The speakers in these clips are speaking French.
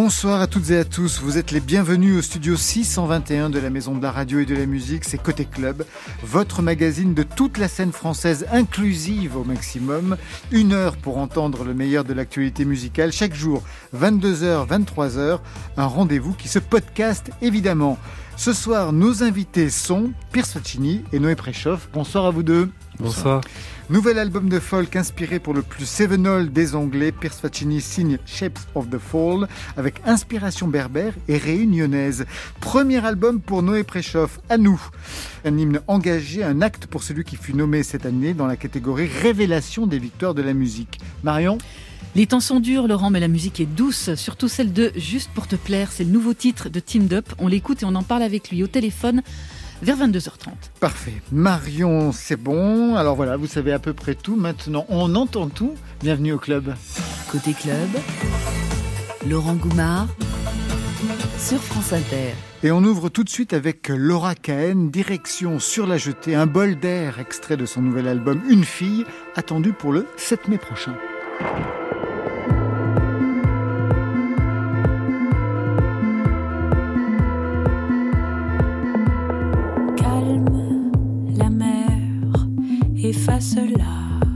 Bonsoir à toutes et à tous. Vous êtes les bienvenus au studio 621 de la Maison de la Radio et de la Musique. C'est Côté Club, votre magazine de toute la scène française inclusive au maximum. Une heure pour entendre le meilleur de l'actualité musicale. Chaque jour, 22h, 23h. Un rendez-vous qui se podcast évidemment. Ce soir, nos invités sont Pierce Faccini et Noé Préchoff. Bonsoir à vous deux. Bonsoir. Nouvel album de folk inspiré pour le plus Sevenol des Anglais, Pierce Faccini signe Shapes of the Fall avec inspiration berbère et réunionnaise. Premier album pour Noé Préchoff, à nous. Un hymne engagé, un acte pour celui qui fut nommé cette année dans la catégorie Révélation des victoires de la musique. Marion? Les temps sont durs, Laurent, mais la musique est douce, surtout celle de Juste pour te plaire. C'est le nouveau titre de Team Up. On l'écoute et on en parle avec lui au téléphone vers 22h30. Parfait. Marion, c'est bon. Alors voilà, vous savez à peu près tout. Maintenant, on entend tout. Bienvenue au club. Côté club, Laurent Goumard sur France Inter. Et on ouvre tout de suite avec Laura Cahen, direction sur la jetée, un bol d'air extrait de son nouvel album Une fille, attendu pour le 7 mai prochain. face là.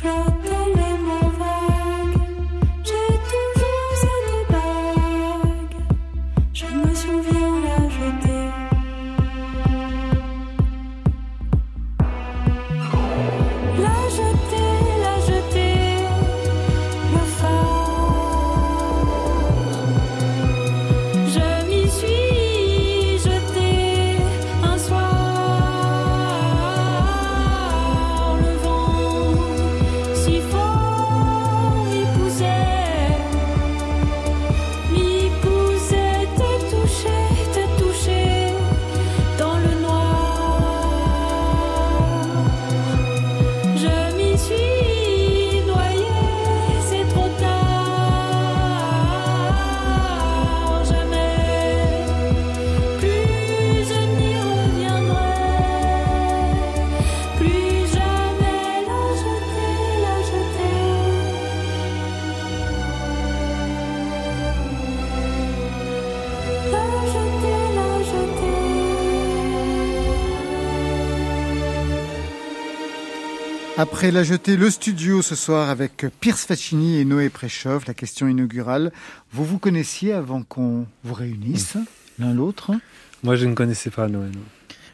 through Après la jetée, le studio ce soir avec Pierce Faccini et Noé Préchoff, la question inaugurale. Vous vous connaissiez avant qu'on vous réunisse l'un l'autre? Moi, je ne connaissais pas Noé.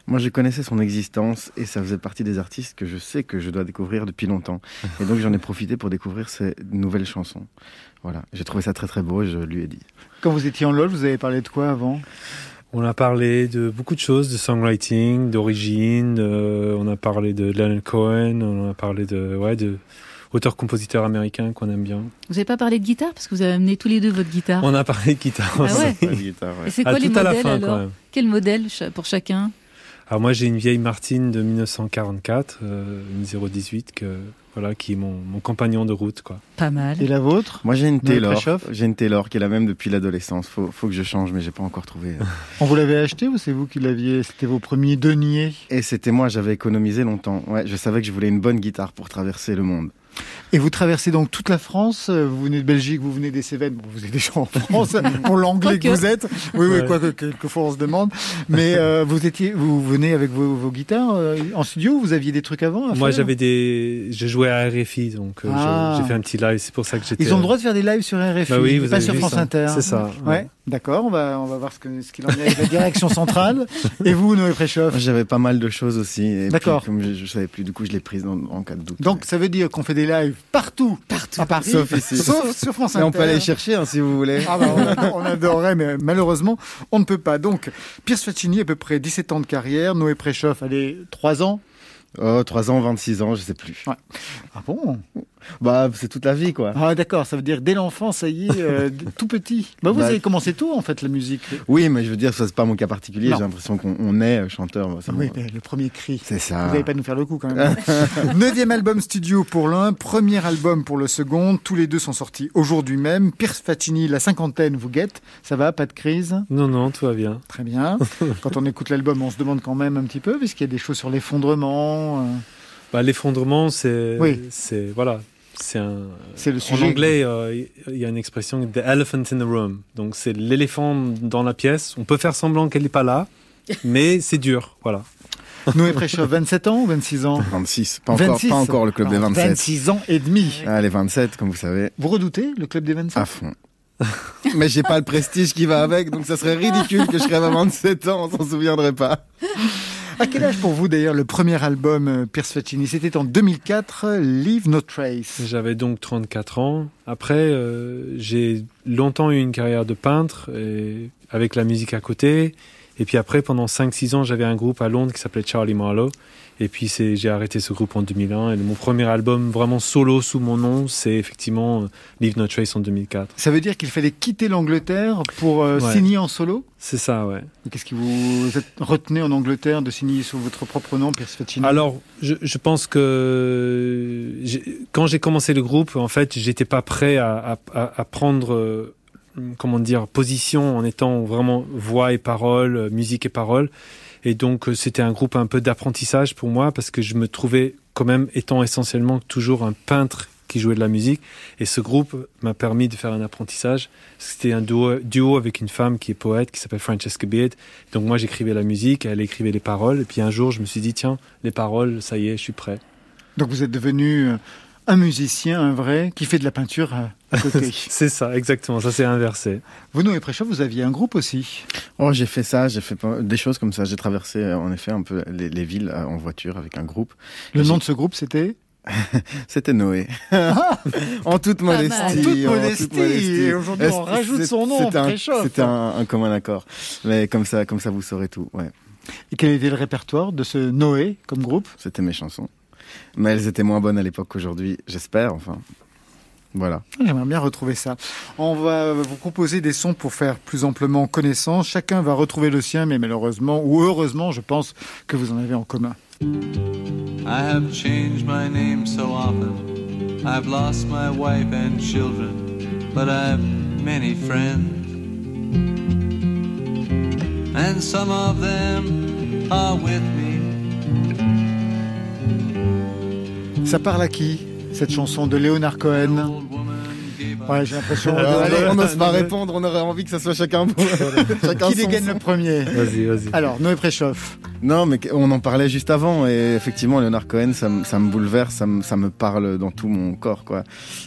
Moi, je connaissais son existence et ça faisait partie des artistes que je sais que je dois découvrir depuis longtemps. Et donc, j'en ai profité pour découvrir ses nouvelles chansons. Voilà, j'ai trouvé ça très très beau et je lui ai dit. Quand vous étiez en loge, vous avez parlé de quoi avant? On a parlé de beaucoup de choses, de songwriting, d'origine. on a parlé de Leonard Cohen. On a parlé de ouais de auteur-compositeur américain qu'on aime bien. Vous n'avez pas parlé de guitare? Parce que vous avez amené tous les deux votre guitare. On a parlé de guitare. Ah ouais. Et c'est quoi ah, les modèles à la fin, alors? Quel modèle pour chacun? Alors moi j'ai une vieille Martine de 1944, euh, une 018 que voilà qui est mon, mon, compagnon de route quoi. Pas mal. Et la vôtre? Moi j'ai une Taylor. J'ai une Taylor qui est la même depuis l'adolescence. Faut, faut que je change mais j'ai pas encore trouvé. Euh. On vous l'avait acheté ou c'est vous qui l'aviez C'était vos premiers deniers? Et c'était moi. J'avais économisé longtemps. Ouais, je savais que je voulais une bonne guitare pour traverser le monde. Et vous traversez donc toute la France. Euh, vous venez de Belgique, vous venez des Cévennes. Bon, vous êtes déjà en France pour l'anglais que vous êtes. Oui, oui, quoi que quelquefois on se demande. Mais euh, vous étiez, vous venez avec vos, guitares euh, en studio. Vous aviez des trucs avant Moi, j'avais des, je jouais à RFI, donc ah. j'ai fait un petit live. C'est pour ça que j'étais. Ils ont le droit de faire des lives sur RFI, bah oui, vous pas sur France Inter. C'est ça. Ouais. D'accord, on va, on va voir ce qu'il ce en est avec la direction centrale. Et vous, Noé Préchoff J'avais pas mal de choses aussi. D'accord. Comme je, je, savais plus, du coup, je l'ai prise en, cas de doute. Donc, ça veut dire qu'on fait des lives partout, partout, à Paris, sauf ici, sauf sur France Inter. Et on peut aller chercher hein, si vous voulez. Ah bah, on, adorerait, mais malheureusement, on ne peut pas. Donc, Pierce Faccini, à peu près 17 ans de carrière. Noé Préchoff, allez, 3 ans. Oh, 3 ans, 26 ans, je sais plus. Ouais. Ah bon? Bah, c'est toute la vie, quoi. Ah, d'accord. Ça veut dire dès l'enfance, ça y est, euh, tout petit. Bah, vous bah, avez commencé tôt, en fait, la musique. Oui, mais je veux dire, ça, c'est pas mon cas particulier. J'ai l'impression qu'on est euh, chanteur. oui, mais le premier cri. C'est ça. Vous n'allez pas nous faire le coup, quand même. Neuvième album studio pour l'un, premier album pour le second. Tous les deux sont sortis aujourd'hui même. Pierce Fatini, la cinquantaine, vous guette. Ça va, pas de crise? Non, non, tout va bien. Très bien. quand on écoute l'album, on se demande quand même un petit peu, puisqu'il y a des choses sur l'effondrement. Euh. Bah, l'effondrement, c'est, oui. c'est voilà, c'est un. Le en anglais, euh, il y a une expression the elephant in the room. Donc c'est l'éléphant dans la pièce. On peut faire semblant qu'elle n'est pas là, mais c'est dur, voilà. Noé Préchoff, 27 ans ou 26 ans 26. Pas encore, pas encore le club des 27. 26 ans et demi. Ah, les 27, comme vous savez. Vous redoutez le club des 27 À fond. mais j'ai pas le prestige qui va avec, donc ça serait ridicule que je crève à 27 ans, on s'en souviendrait pas. À quel âge pour vous d'ailleurs le premier album euh, Pierce Faccini? C'était en 2004, Leave No Trace. J'avais donc 34 ans. Après, euh, j'ai longtemps eu une carrière de peintre avec la musique à côté. Et puis après, pendant 5-6 ans, j'avais un groupe à Londres qui s'appelait Charlie Marlowe. Et puis j'ai arrêté ce groupe en 2001. Et mon premier album vraiment solo sous mon nom, c'est effectivement euh, Leave No Trace en 2004. Ça veut dire qu'il fallait quitter l'Angleterre pour euh, signer en solo? C'est ça, ouais. Qu'est-ce qui vous retenu en Angleterre de signer sous votre propre nom, Pierce Faccini Alors, je, je, pense que quand j'ai commencé le groupe, en fait, j'étais pas prêt à, à, à prendre euh, comment dire position en étant vraiment voix et parole, musique et parole. Et donc, euh, c'était un groupe un peu d'apprentissage pour moi parce que je me trouvais quand même étant essentiellement toujours un peintre qui jouait de la musique. Et ce groupe m'a permis de faire un apprentissage. C'était un duo, avec une femme qui est poète, qui s'appelle Francesca Beard. Donc moi, j'écrivais la musique, elle écrivait les paroles. Et puis un jour, je me suis dit, tiens, les paroles, ça y est, je suis prêt. Donc vous êtes devenu euh, un musicien, un vrai, qui fait de la peinture à côté. c'est ça, exactement. Ça s'est inversé. Vous, Noé Préchoff, vous aviez un groupe aussi. Oh, j'ai fait ça, j'ai fait des choses comme ça. J'ai traversé, euh, en effet, un peu les, villes euh, en voiture avec un groupe. Le nom de ce groupe, c'était C'était Noé. Ah en toute modestie. En toute modestie. Et aujourd'hui, on rajoute son nom, C'était un, un, commun accord. Mais comme ça, comme ça, vous saurez tout. Ouais. Et quel était le répertoire de ce Noé comme groupe? C'était mes chansons. Mais elles étaient moins bonnes à l'époque qu'aujourd'hui, j'espère, enfin. Voilà. J'aimerais bien retrouver ça. On va vous proposer des sons pour faire plus amplement connaissance. Chacun va retrouver le sien, mais malheureusement, ou heureusement, je pense que vous en avez en commun. I have changed my name so often. I've lost my wife and children, but I've many friends. And some of them are with me. Ça parle à qui, cette chanson de Léonard Cohen? Ouais, j'ai l'impression. on n'ose pas répondre, on aurait envie que ça soit chacun. chacun Qui dégaine le premier? Vas-y, vas-y. Alors, Noé Préchoff. Non, mais on en parlait juste avant, et effectivement, Leonard Cohen, ça, ça me bouleverse, ça me, ça me, parle dans tout mon corps, quoi.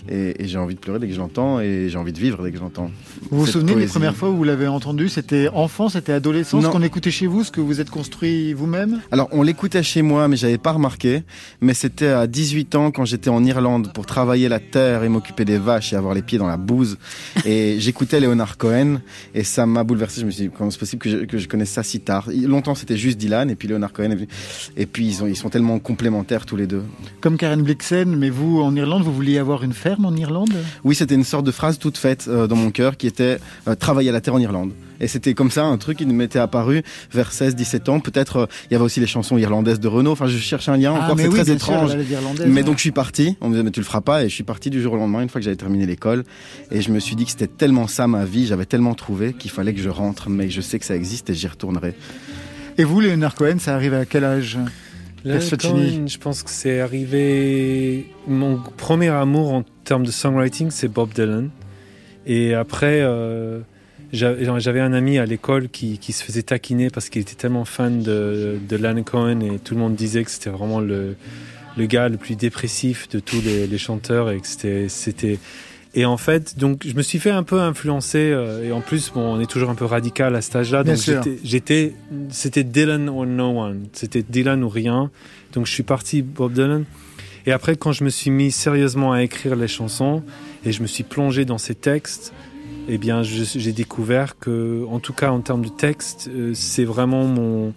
Et, j'ai envie de pleurer dès que j'entends, et j'ai envie de vivre dès que j'entends. Vous vous souvenez des premières fois où vous l'avez entendu? C'était enfant, c'était adolescent, ce qu'on écoutait chez vous, ce que vous êtes construit vous-même? Alors, on l'écoutait chez moi, mais j'avais pas remarqué. Mais c'était à 18 ans, quand j'étais en Irlande pour travailler la terre et m'occuper des vaches et avoir les pieds dans la bouse. Et j'écoutais Leonard Cohen et ça m'a bouleversé. Je me suis dit, comment c'est possible que je, que je connaisse ça si tard? Longtemps, c'était juste Dylan et puis Leonard Cohen. Et puis, ils, ont, ils sont tellement complémentaires tous les deux. Comme Karen Blixen, mais vous, en Irlande, vous vouliez avoir une ferme en Irlande? Oui, c'était une sorte de phrase toute faite euh, dans mon cœur qui était euh, travailler à la terre en Irlande. Et c'était comme ça un truc qui m'était apparu vers 16, 17 ans. Peut-être, euh, il y avait aussi les chansons irlandaises de Renault. Enfin, je cherchais un lien Ah, encore, c'est oui, très étrange. sûr, Mais ouais. donc je suis parti, on me disait mais tu le feras pas et je suis parti du jour au lendemain une fois que j'avais terminé l'école et je me suis dit que c'était tellement ça ma vie, j'avais tellement trouvé qu'il fallait que je rentre mais je sais que ça existe et j'y retournerai. Et vous, Leonard Cohen, ça arrive à quel âge Là. Cohen, je pense que c'est arrivé. Mon premier amour en termes de songwriting, c'est Bob Dylan. Et après, euh, j'avais un ami à l'école qui, qui se faisait taquiner parce qu'il était tellement fan de, de Leonard Cohen et tout le monde disait que c'était vraiment le, le gars le plus dépressif de tous les, les chanteurs et que c'était. Et en fait, donc, je me suis fait un peu influencer. euh, et en plus, bon, on est toujours un peu radical à cet âge-là. Donc, j'étais, c'était Dylan or no one. C'était Dylan ou rien. Donc, je suis parti Bob Dylan. Et après, quand je me suis mis sérieusement à écrire les chansons et je me suis plongé dans ces textes, eh bien, j'ai découvert que, en tout cas, en termes de texte, euh, c'est vraiment mon,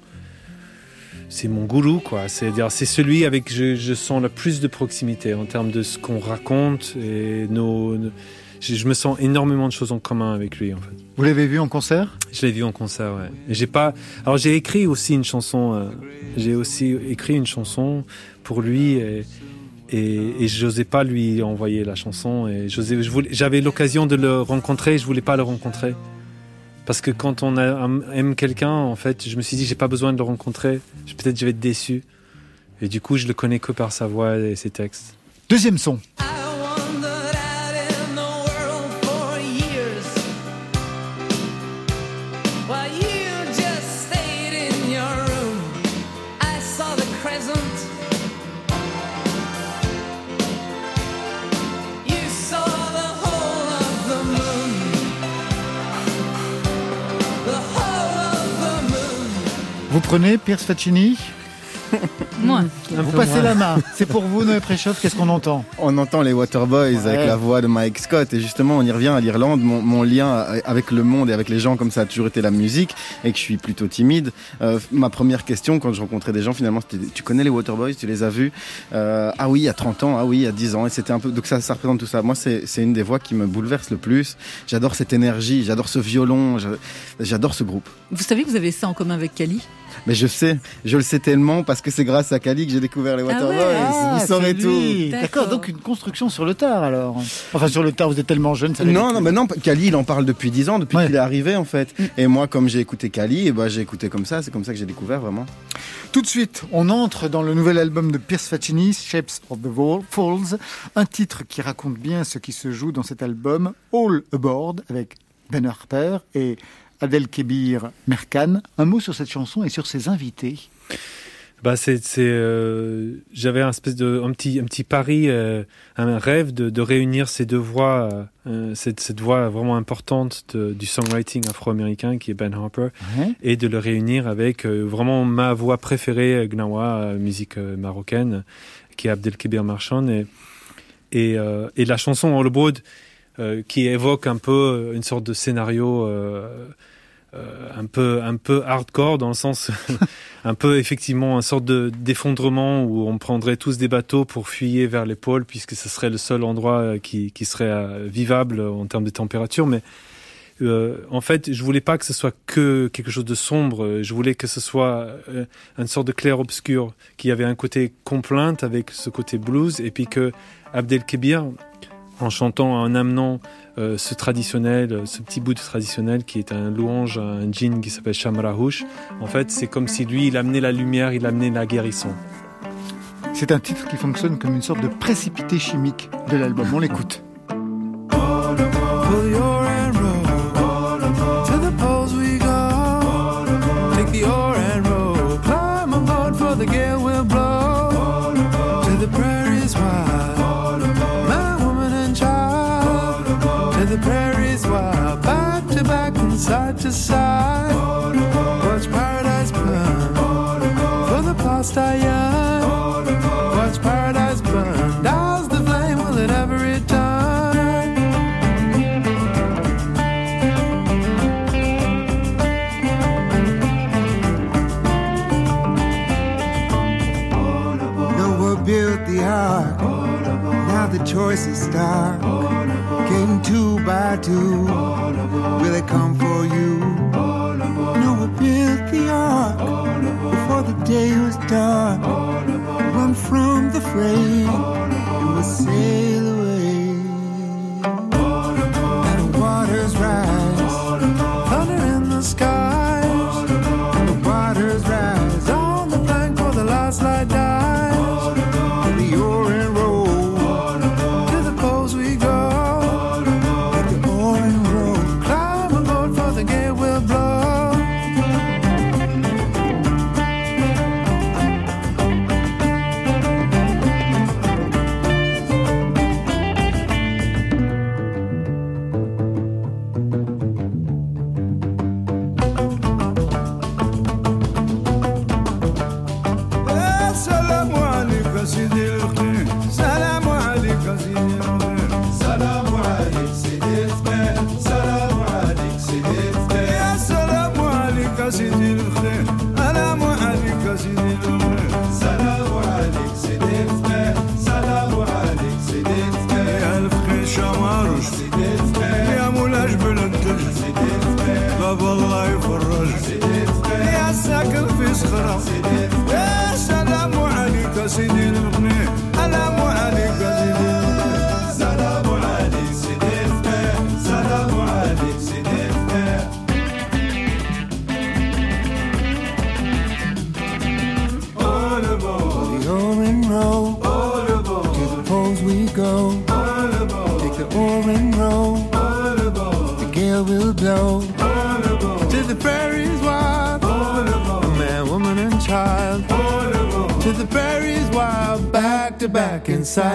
c'est mon gourou, quoi. C'est-à-dire, c'est celui avec qui je, je sens le plus de proximité en termes de ce qu'on raconte et nos, nos- je, je me sens énormément de choses en commun avec lui, en fait. Vous l'avez vu en concert? Je l'ai vu en concert, ouais. J'ai pas. Alors j'ai écrit aussi une chanson. euh, j'ai aussi écrit une chanson pour lui et et, et j'osais pas lui envoyer la chanson et J'avais l'occasion de le rencontrer. Je voulais pas le rencontrer parce que quand on a- aime quelqu'un, en fait, je me suis dit j'ai pas besoin de le rencontrer. Peut-être je vais être déçu. Et du coup, je le connais que par sa voix et ses textes. Deuxième son. I wandered out in the world for years while you just stayed in your room. I saw the crescent. Vous prenez Pierce Faccini Vous peu passez moins. la main. C'est pour vous, Noé Préchoff, qu'est-ce qu'on entend On entend les Waterboys Ouais. avec la voix de Mike Scott et justement on y revient à l'Irlande. Mon, mon lien avec le monde et avec les gens comme ça a toujours été la musique et que je suis plutôt timide. Euh, ma première question quand je rencontrais des gens finalement c'était tu connais les Waterboys, tu les as vus? Euh, Ah oui, il y a 30 ans, ah oui, il y a 10 ans et c'était un peu donc ça ça représente tout ça. Moi c'est une des voix qui me bouleverse le plus. J'adore cette énergie, j'adore ce violon, j'a- j'adore ce groupe. Vous savez que vous avez ça en commun avec Kali? Mais je sais, je le sais tellement parce que c'est grâce à Kali que j'ai découvert les Ah ouais. Waterboys. Ah, Vous saurez tout. D'accord. Donc une construction sur le tard alors. Enfin, sur le tard, vous êtes tellement jeune. ça Non, non, mais non, Kali, il en parle depuis 10 ans, depuis Ouais. qu'il est arrivé, en fait. Et moi, comme j'ai écouté Kali, et ben, j'ai écouté comme ça, c'est comme ça que j'ai découvert vraiment. Tout de suite, on entre dans le nouvel album de Pierce Faccini, Shapes of the Wall- Falls, un titre qui raconte bien ce qui se joue dans cet album, All Aboard, avec Ben Harper et Adel Kebir Merkan. Un mot sur cette chanson et sur ses invités. Bah c'est c'est euh, j'avais un espèce de un petit un petit pari euh, un rêve de, de réunir ces deux voix euh, cette cette voix vraiment importante de- du songwriting afro-américain qui est Ben Harper et de le réunir avec euh, vraiment ma voix préférée euh, Gnawa euh, musique euh, marocaine qui est Abdelkebir Marchand. Et et, euh, et la chanson All euh, qui évoque un peu euh, une sorte de scénario euh, un peu un peu hardcore dans le sens un peu effectivement une sorte de d'effondrement où on prendrait tous des bateaux pour fuyer vers les pôles puisque ce serait le seul endroit euh, qui, qui serait euh, vivable en termes de température. Mais en fait je voulais pas que ce soit que quelque chose de sombre. Je voulais que ce soit une sorte de clair obscur qui avait un côté complainte avec ce côté blues et puis que Abdelkebir en chantant, en amenant euh, ce traditionnel, euh, ce petit bout de traditionnel qui est un louange à un djinn qui s'appelle Shamrahush. En fait, c'est comme si lui, il amenait la lumière, il amenait la guérison. C'est un titre qui fonctionne comme une sorte de précipité chimique de l'album. On l'écoute. Always a star. Came two by two. Will they come for you? Noah built the ark before the day was dark. Run from the fray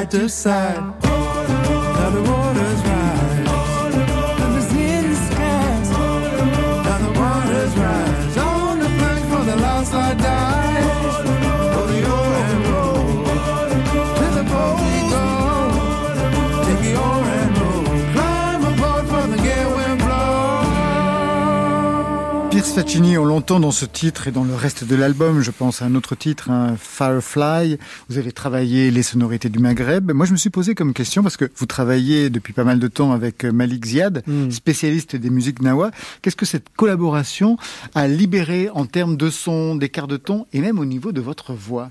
side to side. Now the waters rise. Numbers in the skies. Now the waters rise. On the plank for the last light dies. Faccini, on l'entend dans ce titre et dans le reste de l'album. Je pense à un autre titre, un Firefly. Vous avez travaillé les sonorités du Maghreb. Moi, je me suis posé comme question parce que vous travaillez depuis pas mal de temps avec Malik Ziad, Mm. spécialiste des musiques nawa. Qu'est-ce que cette collaboration a libéré en termes de son, d'écart de ton et même au niveau de votre voix?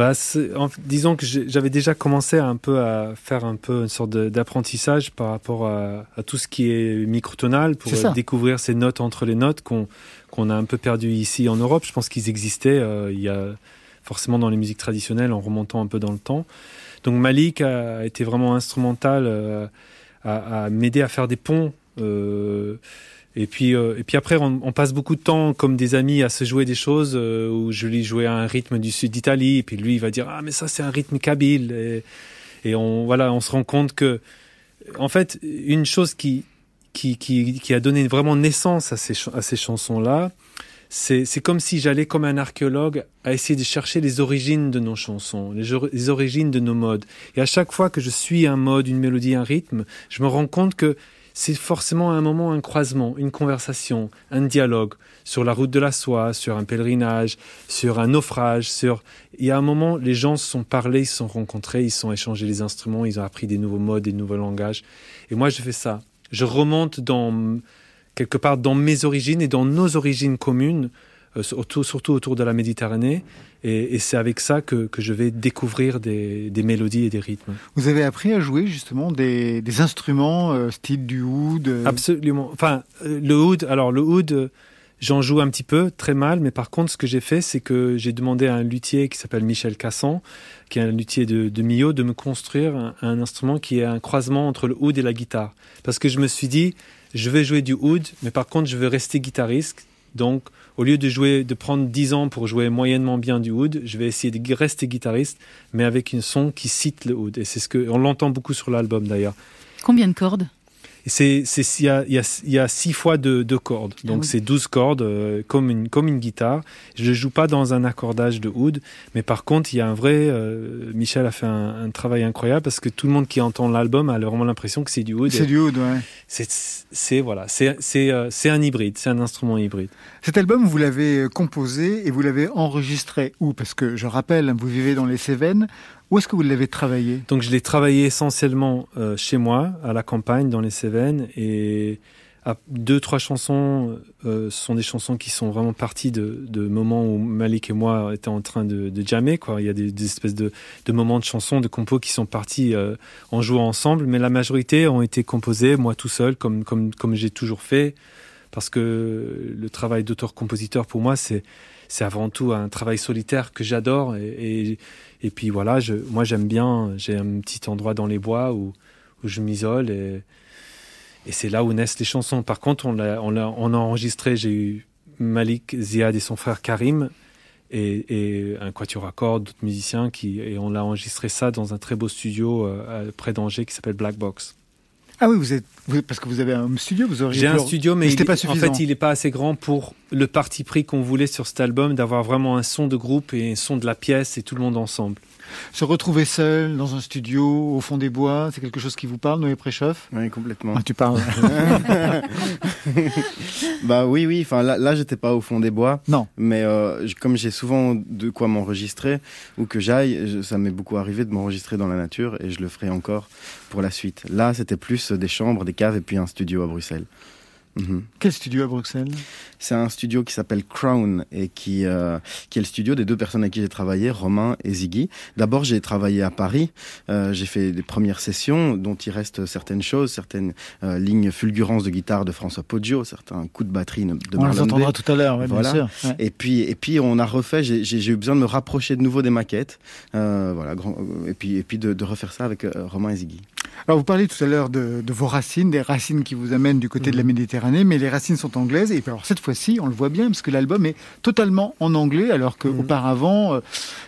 Bah, en- disons que j'avais déjà commencé un peu à faire un peu une sorte d'apprentissage par rapport à, à tout ce qui est microtonal pour euh, découvrir ces notes entre les notes qu'on qu'on a un peu perdu ici en Europe. Je pense qu'ils existaient euh, il y a forcément dans les musiques traditionnelles en remontant un peu dans le temps. Donc Malik a été vraiment instrumental euh, à, à m'aider à faire des ponts. euh, et puis, euh, et puis après, on, passe beaucoup de temps comme des amis à se jouer des choses euh, où je lui jouais un rythme du sud d'Italie, et puis lui il va dire ah mais ça c'est un rythme kabyle, et, on voilà, on se rend compte que en fait une chose qui qui, qui, a donné vraiment naissance à ces, à ces chansons là, c'est comme si j'allais comme un archéologue à essayer de chercher les origines de nos chansons, les origines de nos modes. Et à chaque fois que je suis un mode, une mélodie, un rythme, je me rends compte que c'est forcément un moment, un croisement, une conversation, un dialogue sur la route de la soie, sur un pèlerinage, sur un naufrage, sur... Y a un moment, les gens se sont parlé, ils se sont rencontrés, ils se sont échangés les instruments, ils ont appris des nouveaux modes, des nouveaux langages. Et moi, je fais ça. Je remonte dans quelque part dans mes origines et dans nos origines communes, surtout, surtout autour de la Méditerranée. Et, et c'est avec ça que, que je vais découvrir des, des mélodies et des rythmes. Vous avez appris à jouer justement des, des instruments euh, style du oud euh, Absolument. Enfin, euh, le oud, alors le oud, euh, j'en joue un petit peu, très mal, mais par contre, ce que j'ai fait, c'est que j'ai demandé à un luthier qui s'appelle Michel Cassan, qui est un luthier de, de Millau, de me construire un, un instrument qui est un croisement entre le oud et la guitare. Parce que je me suis dit, je vais jouer du oud, mais par contre, je veux rester guitariste. Donc, au lieu de jouer, de prendre 10 ans pour jouer moyennement bien du oud, je vais essayer de rester guitariste, mais avec une son qui cite le oud. Et c'est ce que, on l'entend beaucoup sur l'album d'ailleurs. Combien de cordes? C'est, il y a, y a, y a six fois deux, deux cordes. Donc Ah oui. c'est 12 cordes, euh, comme, une, comme une guitare. Je ne joue pas dans un accordage de oud, mais par contre, il y a un vrai. euh, Michel a fait un, un travail incroyable parce que tout le monde qui entend l'album a vraiment l'impression que c'est du oud. C'est du oud, ouais. C'est, voilà, c'est, c'est, euh, c'est un hybride, c'est un instrument hybride. Cet album, vous l'avez composé et vous l'avez enregistré où? Parce que je rappelle, vous vivez dans les Cévennes. Où est-ce que vous l'avez travaillé? Donc je l'ai travaillé essentiellement euh, chez moi, à la campagne, dans les Cévennes, et deux, trois chansons euh, sont des chansons qui sont vraiment parties de, moments où Malik et moi étaient en train de, jammer. Il y a des, espèces de, moments de chansons, de compos qui sont partis euh, en jouant ensemble, mais la majorité ont été composées moi tout seul, comme, comme, comme j'ai toujours fait, parce que le travail d'auteur-compositeur pour moi, c'est c'est avant tout un travail solitaire que j'adore et, et puis voilà je, moi j'aime bien j'ai un petit endroit dans les bois où, où je m'isole et, et c'est là où naissent les chansons par contre on l'a on, l'a- on a enregistré j'ai eu Malik Ziad et son frère Karim et, et un quatuor à cordes d'autres musiciens qui et on l'a enregistré ça dans un très beau studio euh, près d'Angers qui s'appelle Black Box Ah oui, vous êtes vous- parce que vous avez un studio, vous auriez J'ai un studio, mais c'était il- pas en suffisant. fait, il n'est pas assez grand pour le parti pris qu'on voulait sur cet album, d'avoir vraiment un son de groupe et un son de la pièce et tout le monde ensemble. Se retrouver seul dans un studio au fond des bois, c'est quelque chose qui vous parle, Noé Préchoff? Oui, complètement. ah, Tu parles. Bah oui, oui. Enfin, là, là j'étais pas au fond des bois. Non. Mais euh, comme j'ai souvent de quoi m'enregistrer, ou que j'aille, ça m'est beaucoup arrivé de m'enregistrer dans la nature, et je le ferai encore pour la suite. Là, c'était plus des chambres, des caves, et puis un studio à Bruxelles. Mhm. Quel studio à Bruxelles? C'est un studio qui s'appelle Crown et qui, euh, qui est le studio des deux personnes avec qui j'ai travaillé, Romain et Ziggy. D'abord, j'ai travaillé à Paris. Euh, j'ai fait des premières sessions dont il reste certaines choses, certaines euh, lignes fulgurances de guitare de François Poggio, certains coups de batterie de On les Marlon entendra tout à l'heure, ouais, Voilà. bien sûr. Ouais. Et puis, et puis on a refait. J'ai eu besoin de me rapprocher de nouveau des maquettes, euh, voilà. grand- et puis, et puis de, de refaire ça avec euh, Romain et Ziggy. Alors vous parliez tout à l'heure de, de vos racines, des racines qui vous amènent du côté de la Méditerranée, mais les racines sont anglaises. Et alors cette fois-ci, on le voit bien, parce que l'album est totalement en anglais, alors qu'auparavant, euh,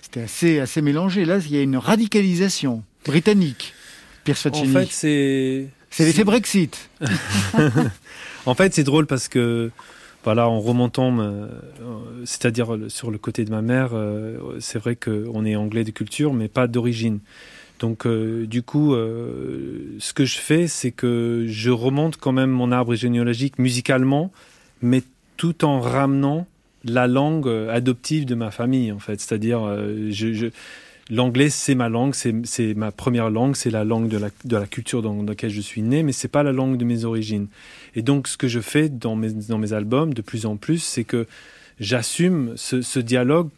c'était assez, assez mélangé. Là, il y a une radicalisation britannique. Pierce En fait, c'est c'est l'effet Brexit. En fait, c'est drôle parce que, voilà, en remontant, euh, c'est-à-dire sur le côté de ma mère, euh, c'est vrai qu'on est anglais de culture, mais pas d'origine. Donc, euh, du coup, euh, ce que je fais, c'est que je remonte quand même mon arbre généalogique musicalement, mais tout en ramenant la langue euh, adoptive de ma famille, en fait. C'est-à-dire, l'anglais, c'est ma langue, c'est ma première langue, c'est la langue de la, culture dans, laquelle je suis né, mais c'est pas la langue de mes origines. Et donc, ce que je fais dans mes, albums, de plus en plus, c'est que j'assume ce dialogue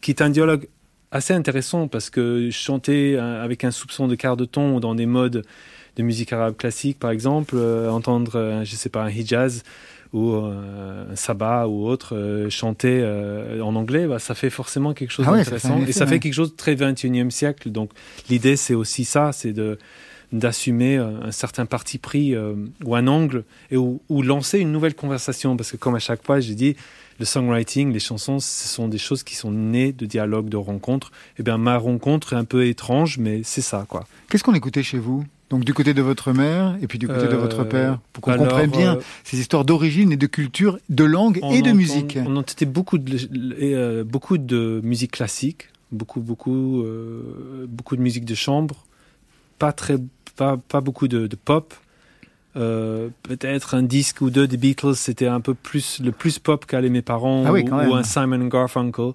qui est un dialogue assez intéressant parce que chanter euh, avec un soupçon de quart de ton ou dans des modes de musique arabe classique, par exemple, euh, entendre, euh, je sais pas, un hijaz ou euh, un sabah ou autre chanter en anglais, bah, ça fait forcément quelque chose Ah d'intéressant et ça ouais. fait quelque chose de très 21e siècle. Donc l'idée c'est aussi ça, c'est de d'assumer un certain parti pris ou un angle et ou, ou lancer une nouvelle conversation parce que comme à chaque fois j'ai dit le songwriting, les chansons, ce sont des choses qui sont nées de dialogues, de rencontres. Et bien ma rencontre est un peu étrange, mais c'est ça quoi. Qu'est-ce qu'on écoutait chez vous? Donc du côté de votre mère et puis du côté de Euh, votre père, pour qu'on comprenne bien euh, ces histoires d'origine et de culture, de langue et de entend- musique. On entendait beaucoup de, euh, beaucoup de musique classique, beaucoup, beaucoup, euh, beaucoup de musique de chambre, pas, très, pas, pas beaucoup de, de pop. Euh, Peut-être un disque ou deux des Beatles, c'était un peu plus le plus pop qu'allaient mes parents, Ah oui, ou, un Simon Garfunkel.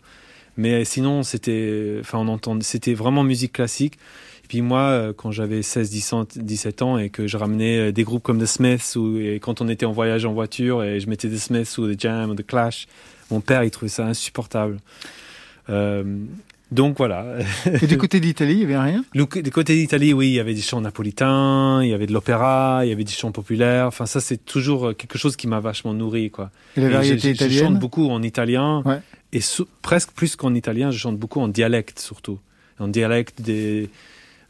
Mais sinon, c'était, enfin, on entend, c'était vraiment musique classique. Et puis moi, euh, quand j'avais 16, 17 17 ans et que je ramenais euh, des groupes comme The Smiths ou et quand on était en voyage en voiture et je mettais The Smiths ou The Jam ou The Clash, mon père il trouvait ça insupportable. Euh, donc voilà. Et du côté d'Italie, il n'y avait rien? Le- Du côté d'Italie, oui, il y avait des chants napolitains, il y avait de l'opéra, il y avait des chants populaires. Enfin, ça, c'est toujours euh, quelque chose qui m'a vachement nourri, quoi. Et la variété je, je- je chante italienne beaucoup en italien. Ouais. Et presque plus qu'en italien, je chante beaucoup en dialecte, surtout. En dialecte des.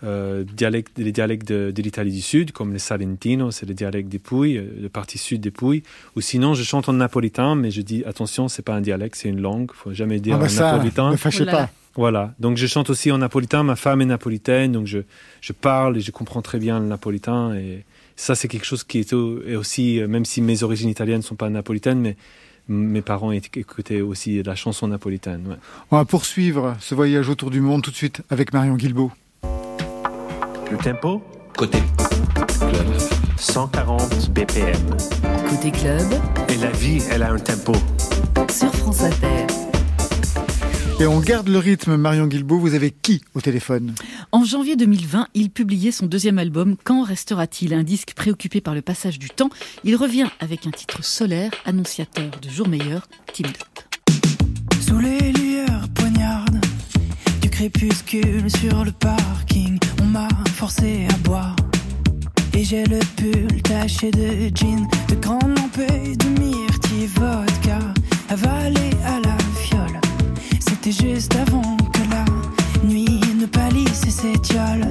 Euh, dialectes, les dialectes de, de l'Italie du Sud, comme le Salentino, c'est le dialecte des Pouilles, euh, le partie sud des Pouilles. Ou sinon, je chante en napolitain, mais je dis attention, c'est pas un dialecte, c'est une langue. Faut jamais dire Ah bah en ça, napolitain. ne fâchez Oh pas. Voilà, donc je chante aussi en napolitain, ma femme est napolitaine, donc je, je parle et je comprends très bien le napolitain. Et ça, c'est quelque chose qui est, au- est aussi, euh, même si mes origines italiennes ne sont pas napolitaines, mais mes parents éc- écoutaient aussi la chanson napolitaine. ouais. On va poursuivre ce voyage autour du monde tout de suite avec Marion Guilbault. Le tempo, Côté club. 140 BPM. Côté club, Et la vie, elle a un tempo. sur France Inter. Et on garde le rythme, Marion Guilbault. Vous avez qui au téléphone? En janvier 2020, il publiait son deuxième album Quand restera-t-il? Un disque préoccupé par le passage du temps. Il revient avec un titre solaire, annonciateur de jours meilleurs, Team Up. Sous les lueurs poignardes du crépuscule sur le parking, on m'a forcé à boire. Et j'ai le pull taché de jean, de grandes lampées, de myrtille vodka, avalé à la fiole. C'était juste avant que la nuit ne pâlisse et s'étiole.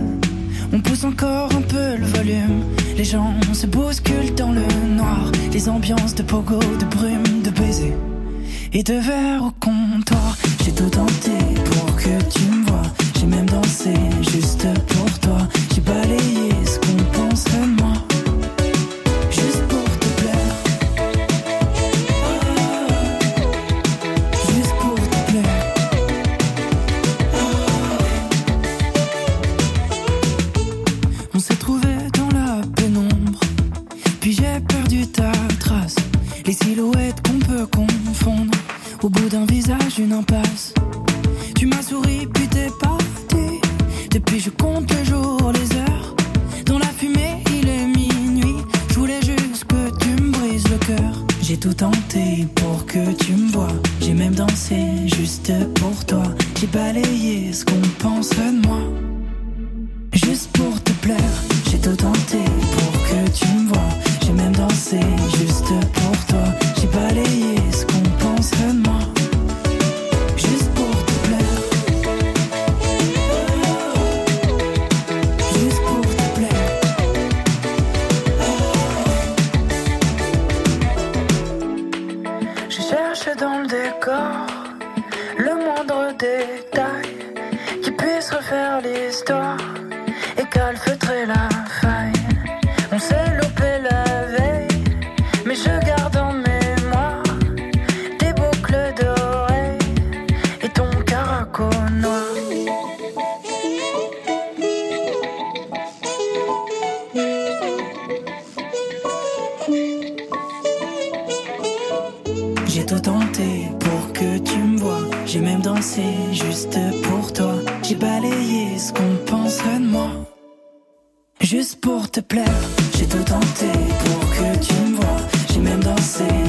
On pousse encore un peu le volume, les gens se bousculent dans le noir, les ambiances de pogo, de brume, de baisers et de verre au comptoir. J'ai tout tenté pour que tu me vois. J'ai même dansé juste toi. J'ai balayé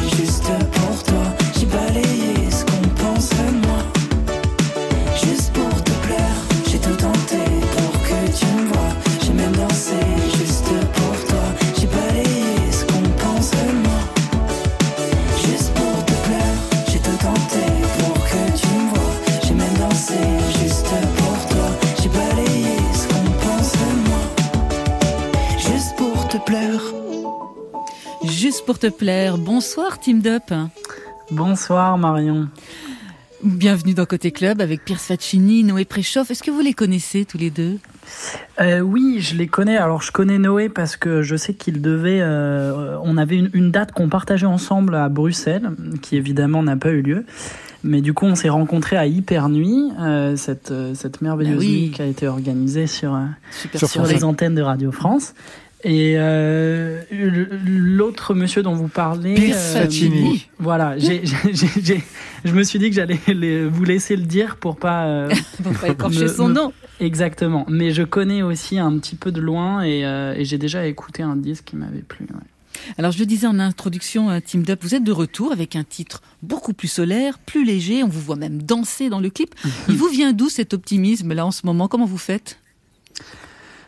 juste pour te plaire. Bonsoir, Team Up. Bonsoir Marion. Bienvenue dans Côté Club avec Pierre Faccini, Noé Préchoff. Est-ce que vous les connaissez tous les deux? Euh, oui, je les connais. Alors je connais Noé parce que je sais qu'il devait. euh, on avait une, une date qu'on partageait ensemble à Bruxelles, qui évidemment n'a pas eu lieu. Mais du coup, on s'est rencontrés à Hyper Nuit, euh, cette, cette merveilleuse Ah oui. nuit qui a été organisée sur, les antennes de Radio France. Et euh, l'autre monsieur dont vous parlez, Pierre euh, Faccini. voilà, je me suis dit que j'allais vous laisser le dire pour pas euh, Pour pas écorcher Me- son me- nom. Exactement. Mais je connais aussi un petit peu de loin et, euh, et j'ai déjà écouté un disque qui m'avait plu. ouais. Alors je le disais en introduction, Team Up, vous êtes de retour avec un titre beaucoup plus solaire, plus léger. On vous voit même danser dans le clip. Il vous vient d'où cet optimisme là en ce moment? Comment vous faites?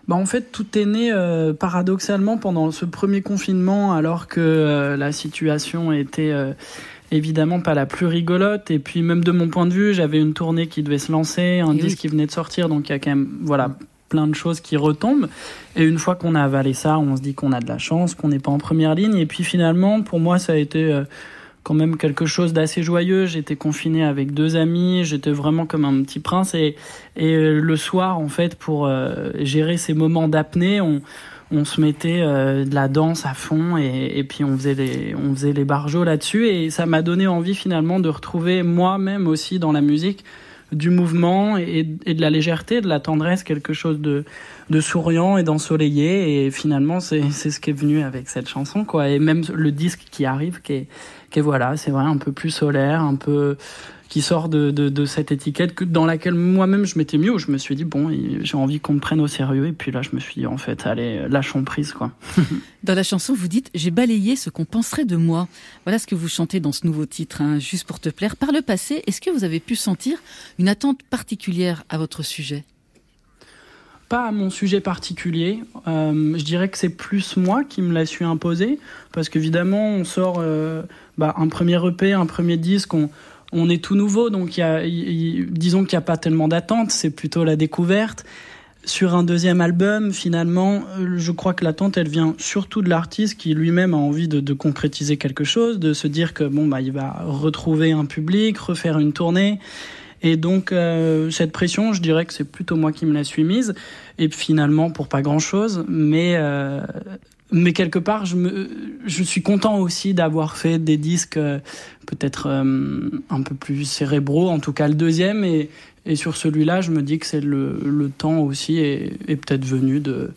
Bah en fait, tout est né euh, paradoxalement pendant ce premier confinement, alors que euh, la situation était euh, évidemment pas la plus rigolote. Et puis même de mon point de vue, j'avais une tournée qui devait se lancer, un Et disque oui. qui venait de sortir, donc il y a quand même voilà plein de choses qui retombent. Et une fois qu'on a avalé ça, on se dit qu'on a de la chance, qu'on n'est pas en première ligne. Et puis finalement, pour moi, ça a été quand même quelque chose d'assez joyeux. J'étais confiné avec deux amis, j'étais vraiment comme un petit prince. Et, euh, le soir, en fait, pour euh, gérer ces moments d'apnée, on, se mettait euh, de la danse à fond et, puis on faisait les, on barjots là-dessus. Et ça m'a donné envie finalement de retrouver moi-même aussi dans la musique du mouvement et, de la légèreté, de la tendresse, quelque chose de, de souriant et d'ensoleillé. Et finalement, c'est ce qui est venu avec cette chanson, quoi. Et même le disque qui arrive, qui est, qui est voilà, c'est vrai, un peu plus solaire, un peu qui sort de, de, de cette étiquette que, dans laquelle moi-même je m'étais mis où je me suis dit bon j'ai envie qu'on me prenne au sérieux et puis là je me suis dit en fait allez lâchons prise quoi. Dans la chanson vous dites j'ai balayé ce qu'on penserait de moi. Voilà ce que vous chantez dans ce nouveau titre hein, juste pour te plaire. Par le passé est-ce que vous avez pu sentir une attente particulière à votre sujet? Pas à mon sujet particulier. Euh, je dirais que c'est plus moi qui me l'a su imposer, parce qu'évidemment, on sort euh, bah, un premier EP, un premier disque, on, on est tout nouveau, donc y a, y, disons qu'il n'y a pas tellement d'attente, c'est plutôt la découverte. Sur un deuxième album, finalement, je crois que l'attente, elle vient surtout de l'artiste qui lui-même a envie de, de, concrétiser quelque chose, de se dire que bon, bah, il va retrouver un public, refaire une tournée. Et donc euh, cette pression, je dirais que c'est plutôt moi qui me la suis mise. Et finalement pour pas grand chose, mais euh, mais quelque part je me je suis content aussi d'avoir fait des disques euh, peut-être euh, un peu plus cérébraux, en tout cas le deuxième. Et, et sur celui-là, je me dis que c'est le, le temps aussi est, est peut-être venu de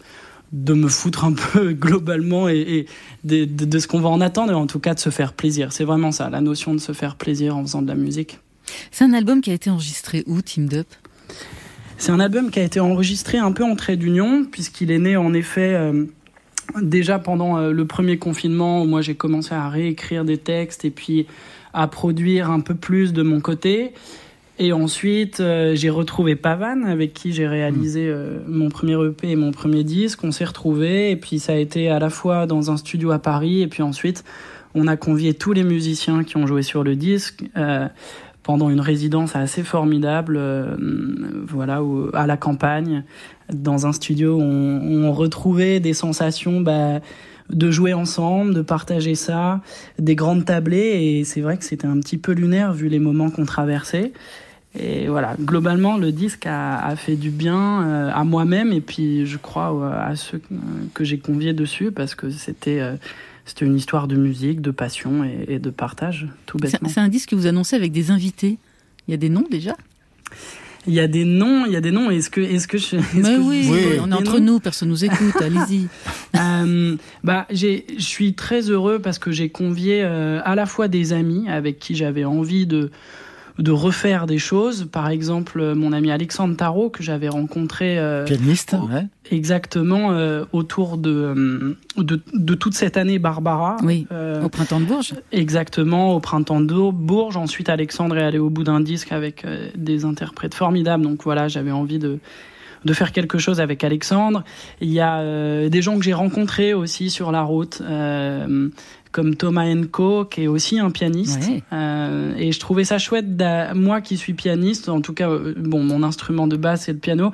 de me foutre un peu globalement et, et de, de, de ce qu'on va en attendre, et en tout cas de se faire plaisir. C'est vraiment ça, la notion de se faire plaisir en faisant de la musique. C'est un album qui a été enregistré où, Team Up C'est un album qui a été enregistré un peu en trait d'union, puisqu'il est né en effet euh, déjà pendant euh, le premier confinement, où moi j'ai commencé à réécrire des textes et puis à produire un peu plus de mon côté. Et ensuite, euh, j'ai retrouvé Pavan, avec qui j'ai réalisé euh, mon premier EP et mon premier disque. On s'est retrouvés, et puis ça a été à la fois dans un studio à Paris, et puis ensuite, on a convié tous les musiciens qui ont joué sur le disque. Euh, pendant une résidence assez formidable, voilà, où, à la campagne, dans un studio on, on retrouvait des sensations bah, de jouer ensemble, de partager ça, des grandes tablées, et c'est vrai que c'était un petit peu lunaire vu les moments qu'on traversait. Et voilà, globalement, le disque a, a fait du bien euh, à moi-même et puis je crois euh, à ceux que j'ai conviés dessus parce que c'était euh, c'était une histoire de musique, de passion et, et de partage, tout bêtement. C'est un disque que vous annoncez avec des invités. Il y a des noms déjà? Il y a des noms, il y a des noms. Est-ce que, est-ce que je, est Mais que oui, oui, on est entre nous, personne nous écoute, allez-y. Euh, bah, j'ai, je suis très heureux parce que j'ai convié euh, à la fois des amis avec qui j'avais envie de de refaire des choses. Par exemple, mon ami Alexandre Tarot que j'avais rencontré euh, Pianiste, ouais. exactement euh, autour de, euh, de de toute cette année Barbara. Oui, au printemps de Bourges. Exactement, au printemps de Bourges. Ensuite, Alexandre est allé au bout d'un disque avec des interprètes formidables. Donc voilà, j'avais envie de, de faire quelque chose avec Alexandre. Il y a euh, des gens que j'ai rencontrés aussi sur la route, euh, comme Thomas Enco, qui est aussi un pianiste. Ouais. Euh, et je trouvais ça chouette, moi qui suis pianiste, en tout cas, euh, bon, mon instrument de base c'est le piano.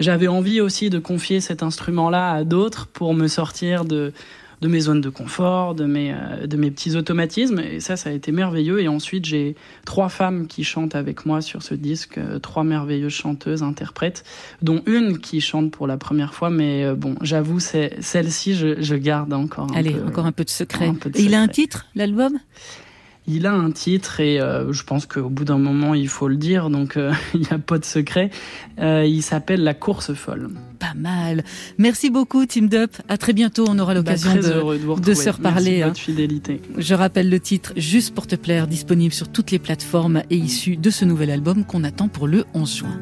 J'avais envie aussi de confier cet instrument-là à d'autres pour me sortir de, de mes zones de confort, de mes, euh, de mes petits automatismes. Et ça, ça a été merveilleux. Et ensuite, j'ai trois femmes qui chantent avec moi sur ce disque, euh, trois merveilleuses chanteuses, interprètes, dont une qui chante pour la première fois. Mais euh, bon, j'avoue, c'est celle-ci, je, je garde encore. Un Allez, peu, encore un peu de secret. un peu de il a un titre, l'album? Il a un titre et euh, je pense qu'au bout d'un moment, il faut le dire, donc euh, il n'y a pas de secret. Euh, il s'appelle La course folle. Pas mal. Merci beaucoup, Team Dup. À très bientôt. On aura l'occasion Bah, très de, se reparler, Merci hein. votre fidélité. Je rappelle le titre Juste pour te plaire, disponible sur toutes les plateformes et issu de ce nouvel album qu'on attend pour le 11 juin.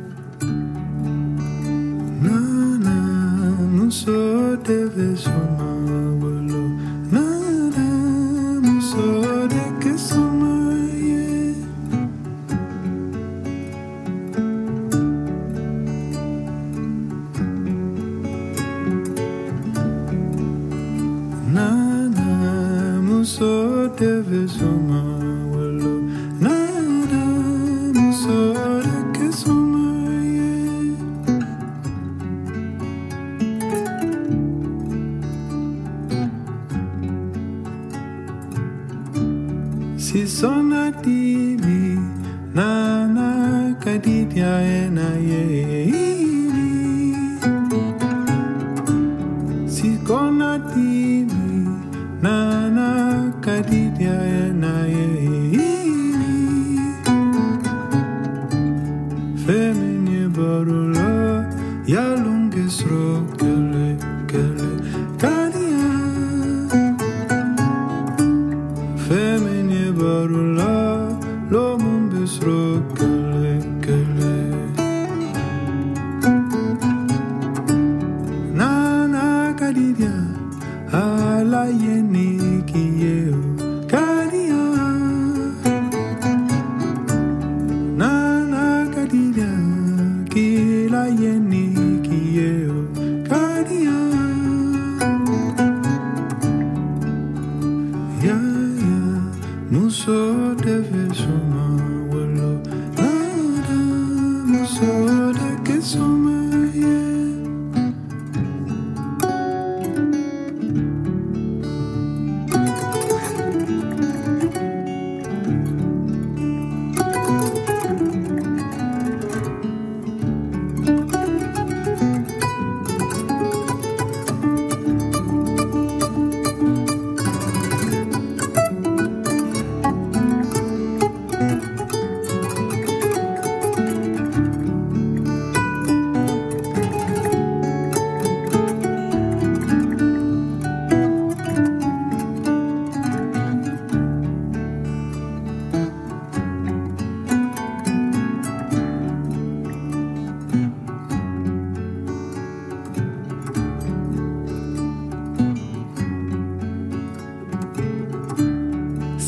Nana, so devil, so much. sona tibi na na kadidia ena ye sikona tibi na na kadidia ena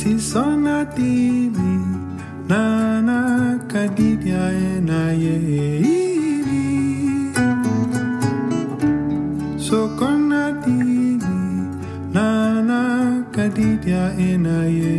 sisona tibi nana kadidia enaye ibi sokona tibi nana kadidia enaye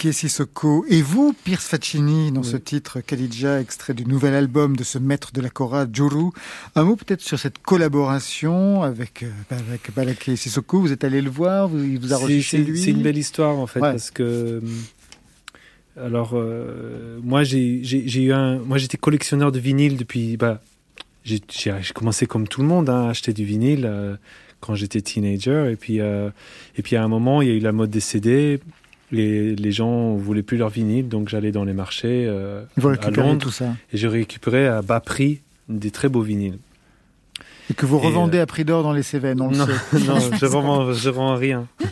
Balaké Sissoko. Et vous, Pierce Faccini, dans ce titre Khadija, extrait du nouvel album de ce maître de la Cora, Juru. Un mot peut-être sur cette collaboration avec, euh, avec Balaké Sissoko. Vous êtes allé le voir, vous- il vous a reçu chez lui. C'est une belle histoire en fait Ouais. parce que euh, alors euh, moi j'ai eu un moi j'étais collectionneur de vinyle depuis bah j'ai commencé comme tout le monde hein, à acheter du vinyle euh, quand j'étais teenager et puis euh, et puis à un moment il y a eu la mode des CD les, les gens voulaient plus leur vinyle donc j'allais dans les marchés euh, à Londres tout ça. et je récupérais à bas prix des très beaux vinyles Et que vous Et, revendez euh, à prix d'or dans les Cévennes, on le non, sait. non, je rends, je rends rien.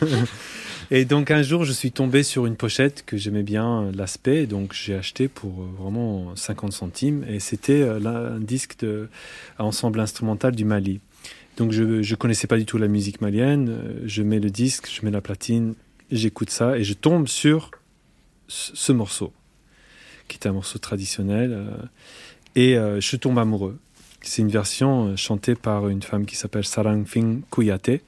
Et donc un jour, je suis tombé sur une pochette que j'aimais bien l'aspect, donc j'ai acheté pour euh, vraiment 50 centimes, et c'était euh, un disque de un ensemble instrumental du Mali. Donc je je connaissais pas du tout la musique malienne, je mets le disque, je mets la platine, j'écoute ça, et je tombe sur ce, ce morceau, qui est un morceau traditionnel, euh, et euh, je tombe amoureux. C'est une version euh, chantée par une femme qui s'appelle Sarang Fing Kouyaté.